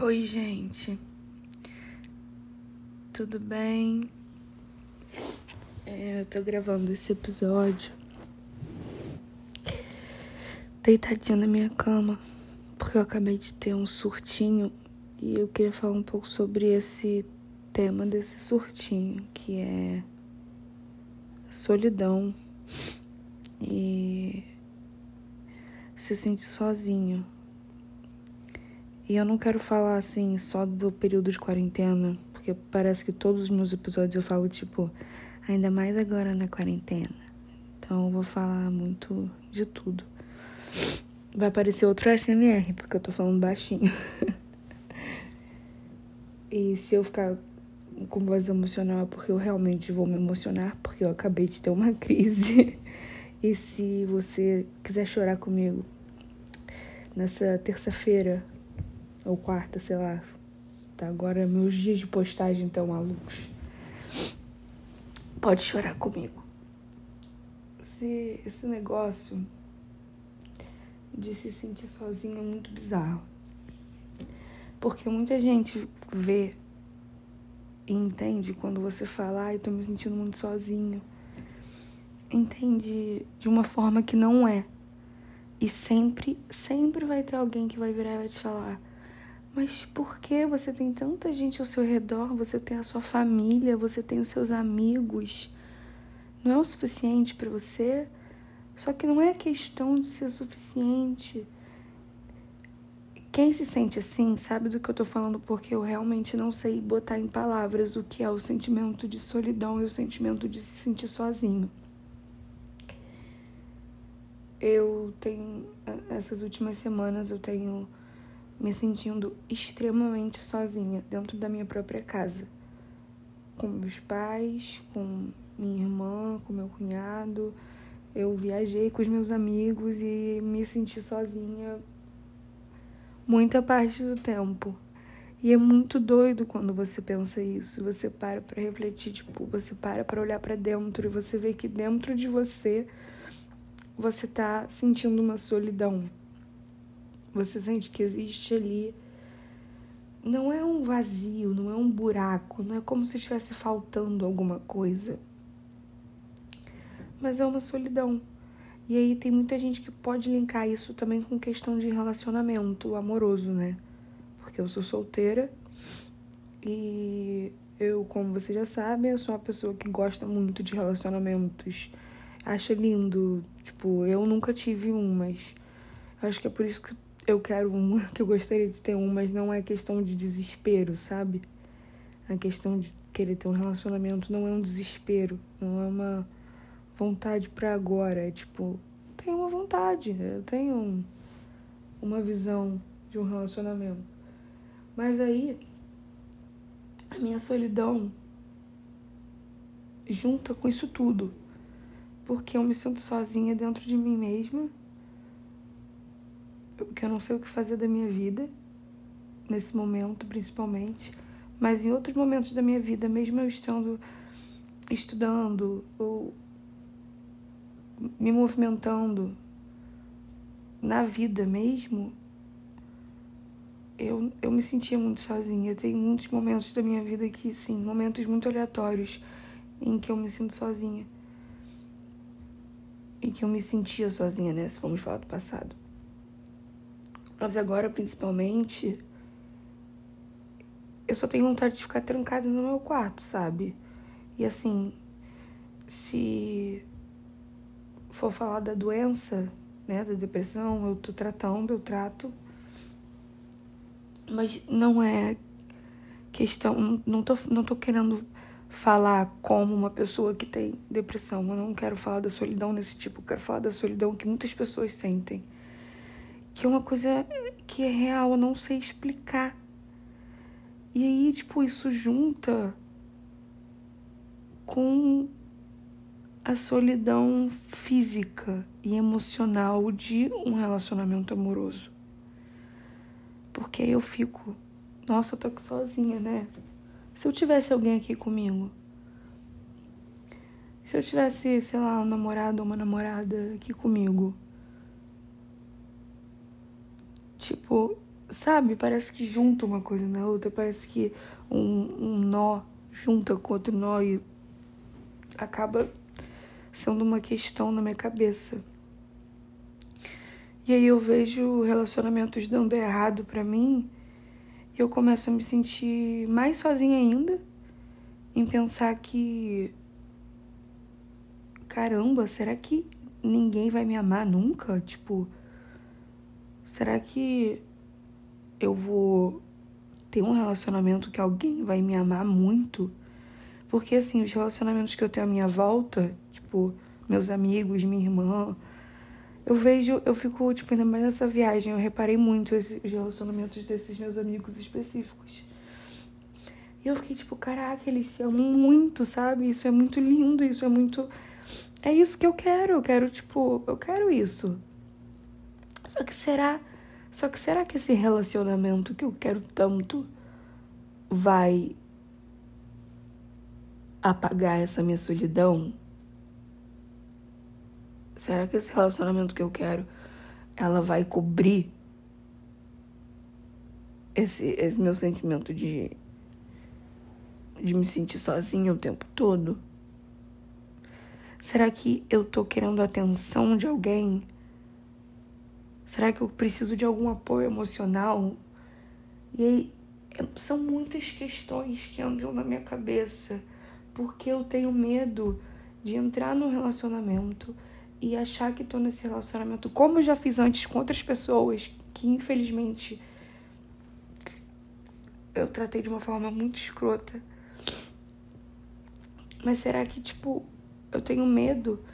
Oi, gente. Tudo bem? É, eu tô gravando esse episódio deitadinha na minha cama, porque eu acabei de ter um surtinho e eu queria falar um pouco sobre esse tema desse surtinho, que é solidão e se sentir sozinho. E eu não quero falar assim só do período de quarentena, porque parece que todos os meus episódios eu falo tipo, ainda mais agora na quarentena. Então eu vou falar muito de tudo. Vai aparecer outro SMR, porque eu tô falando baixinho. e se eu ficar com voz emocional é porque eu realmente vou me emocionar, porque eu acabei de ter uma crise. e se você quiser chorar comigo nessa terça-feira ou quarta, sei lá. Tá agora meus dias de postagem estão malucos. Pode chorar comigo. Esse, esse negócio de se sentir sozinho é muito bizarro. Porque muita gente vê e entende quando você fala, ai, tô me sentindo muito sozinho. Entende de uma forma que não é. E sempre, sempre vai ter alguém que vai virar e vai te falar: Mas por que você tem tanta gente ao seu redor? Você tem a sua família, você tem os seus amigos. Não é o suficiente para você? Só que não é questão de ser suficiente. Quem se sente assim sabe do que eu tô falando, porque eu realmente não sei botar em palavras o que é o sentimento de solidão e o sentimento de se sentir sozinho. Eu tenho, essas últimas semanas, eu tenho me sentindo extremamente sozinha dentro da minha própria casa. Com meus pais, com minha irmã, com meu cunhado eu viajei com os meus amigos e me senti sozinha muita parte do tempo. E é muito doido quando você pensa isso. Você para para refletir, tipo, você para para olhar para dentro e você vê que dentro de você você tá sentindo uma solidão. Você sente que existe ali não é um vazio, não é um buraco, não é como se estivesse faltando alguma coisa mas é uma solidão. E aí tem muita gente que pode linkar isso também com questão de relacionamento amoroso, né? Porque eu sou solteira e eu, como você já sabe, eu sou uma pessoa que gosta muito de relacionamentos. Acha lindo. Tipo, eu nunca tive um, mas acho que é por isso que eu quero um, que eu gostaria de ter um, mas não é questão de desespero, sabe? A questão de querer ter um relacionamento não é um desespero, não é uma vontade para agora. É tipo, tenho uma vontade, eu tenho um, uma visão de um relacionamento. Mas aí, a minha solidão junta com isso tudo. Porque eu me sinto sozinha dentro de mim mesma. Porque eu não sei o que fazer da minha vida. Nesse momento, principalmente. Mas em outros momentos da minha vida, mesmo eu estando estudando ou me movimentando na vida mesmo, eu, eu me sentia muito sozinha. Tem muitos momentos da minha vida que, sim, momentos muito aleatórios em que eu me sinto sozinha. E que eu me sentia sozinha, né? Se vamos falar do passado. Mas agora, principalmente, eu só tenho vontade de ficar trancada no meu quarto, sabe? E assim, se for falar da doença, né, da depressão, eu tô tratando, eu trato. Mas não é questão, não tô, não tô querendo falar como uma pessoa que tem depressão. Eu não quero falar da solidão desse tipo, eu quero falar da solidão que muitas pessoas sentem. Que é uma coisa que é real, eu não sei explicar. E aí, tipo, isso junta com a solidão física e emocional de um relacionamento amoroso. Porque aí eu fico, nossa, eu tô aqui sozinha, né? Se eu tivesse alguém aqui comigo, se eu tivesse, sei lá, um namorado ou uma namorada aqui comigo, tipo, sabe, parece que junta uma coisa na outra, parece que um, um nó junta com outro nó e acaba sendo uma questão na minha cabeça. E aí eu vejo relacionamentos dando errado para mim e eu começo a me sentir mais sozinha ainda em pensar que caramba, será que ninguém vai me amar nunca? Tipo, será que eu vou ter um relacionamento que alguém vai me amar muito? Porque assim, os relacionamentos que eu tenho à minha volta, tipo, meus amigos, minha irmã, eu vejo, eu fico, tipo, ainda mais nessa viagem, eu reparei muito os relacionamentos desses meus amigos específicos. E eu fiquei tipo, caraca, eles se amam muito, sabe? Isso é muito lindo, isso é muito. É isso que eu quero, eu quero, tipo, eu quero isso. Só que será. Só que será que esse relacionamento que eu quero tanto vai apagar essa minha solidão? Será que esse relacionamento que eu quero, ela vai cobrir esse, esse meu sentimento de, de me sentir sozinha o tempo todo? Será que eu tô querendo a atenção de alguém? Será que eu preciso de algum apoio emocional? E aí, são muitas questões que andam na minha cabeça, porque eu tenho medo de entrar num relacionamento e achar que tô nesse relacionamento, como eu já fiz antes com outras pessoas que infelizmente eu tratei de uma forma muito escrota. Mas será que, tipo, eu tenho medo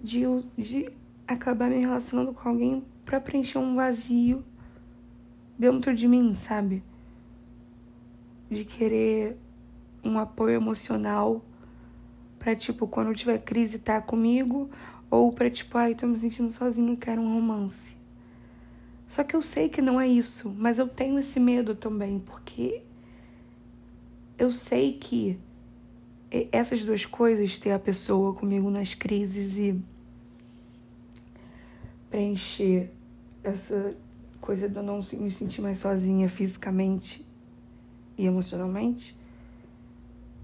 de, de acabar me relacionando com alguém para preencher um vazio dentro de mim, sabe? De querer um apoio emocional para tipo, quando eu tiver crise, tá comigo, ou pra tipo, ai, tô me sentindo sozinha quero um romance. Só que eu sei que não é isso, mas eu tenho esse medo também, porque eu sei que essas duas coisas, ter a pessoa comigo nas crises e preencher essa coisa de eu não me sentir mais sozinha fisicamente e emocionalmente,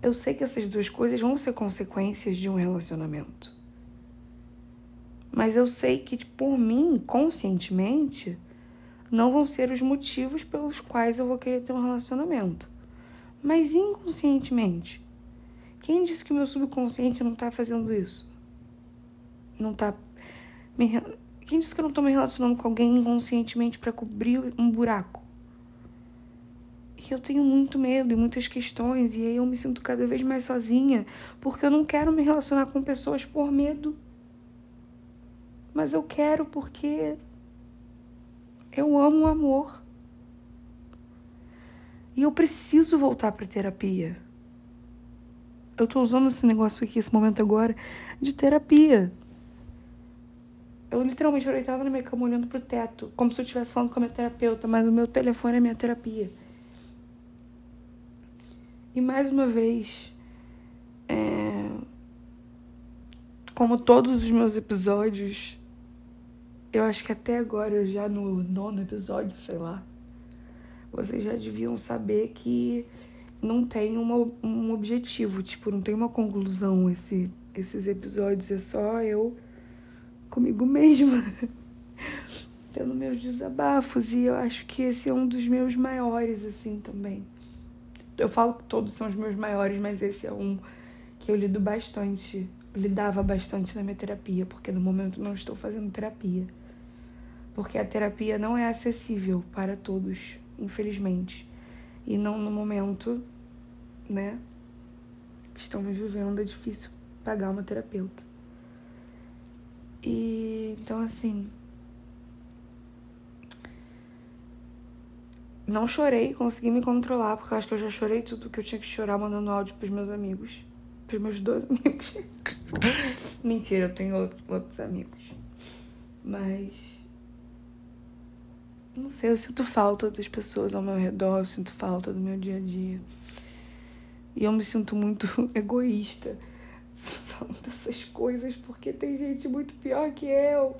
eu sei que essas duas coisas vão ser consequências de um relacionamento. Mas eu sei que, tipo, por mim, conscientemente, não vão ser os motivos pelos quais eu vou querer ter um relacionamento. Mas inconscientemente, quem disse que o meu subconsciente não tá fazendo isso? Não tá. Me... Quem disse que eu não tô me relacionando com alguém inconscientemente para cobrir um buraco? E eu tenho muito medo e muitas questões, e aí eu me sinto cada vez mais sozinha, porque eu não quero me relacionar com pessoas por medo mas eu quero porque eu amo o amor. E eu preciso voltar para terapia. Eu tô usando esse negócio aqui, esse momento agora, de terapia. Eu literalmente eu estava na minha cama olhando pro teto, como se eu estivesse falando com a minha terapeuta, mas o meu telefone é minha terapia. E mais uma vez, é... como todos os meus episódios, eu acho que até agora, já no nono episódio, sei lá, vocês já deviam saber que não tem uma, um objetivo, tipo, não tem uma conclusão esse, esses episódios, é só eu comigo mesma, tendo meus desabafos, e eu acho que esse é um dos meus maiores, assim, também. Eu falo que todos são os meus maiores, mas esse é um que eu lido bastante, lidava bastante na minha terapia, porque no momento não estou fazendo terapia porque a terapia não é acessível para todos, infelizmente. E não no momento, né, que estamos vivendo, é difícil pagar uma terapeuta. E então assim, não chorei, consegui me controlar, porque eu acho que eu já chorei tudo que eu tinha que chorar mandando áudio pros meus amigos. Pros meus dois amigos. Mentira, eu tenho outros amigos. Mas não sei, eu sinto falta das pessoas ao meu redor, eu sinto falta do meu dia a dia. E eu me sinto muito egoísta falando dessas coisas, porque tem gente muito pior que eu.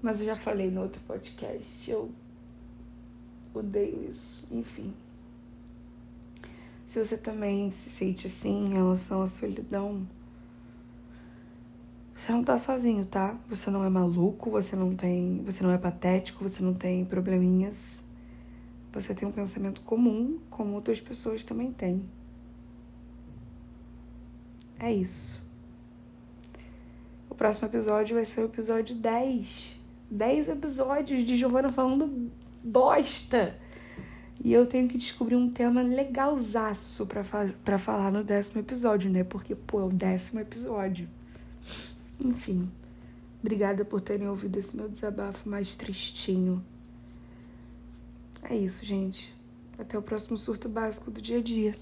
Mas eu já falei no outro podcast, eu Odeio isso. Enfim. Se você também se sente assim em relação à solidão, você não tá sozinho, tá? Você não é maluco, você não tem, você não é patético, você não tem probleminhas. Você tem um pensamento comum, como outras pessoas também têm. É isso. O próximo episódio vai ser o episódio 10. 10 episódios de Giovana falando bosta. E eu tenho que descobrir um tema legalzaço pra, fa pra falar no décimo episódio, né? Porque, pô, é o décimo episódio. Enfim, obrigada por terem ouvido esse meu desabafo mais tristinho. É isso, gente. Até o próximo surto básico do dia a dia.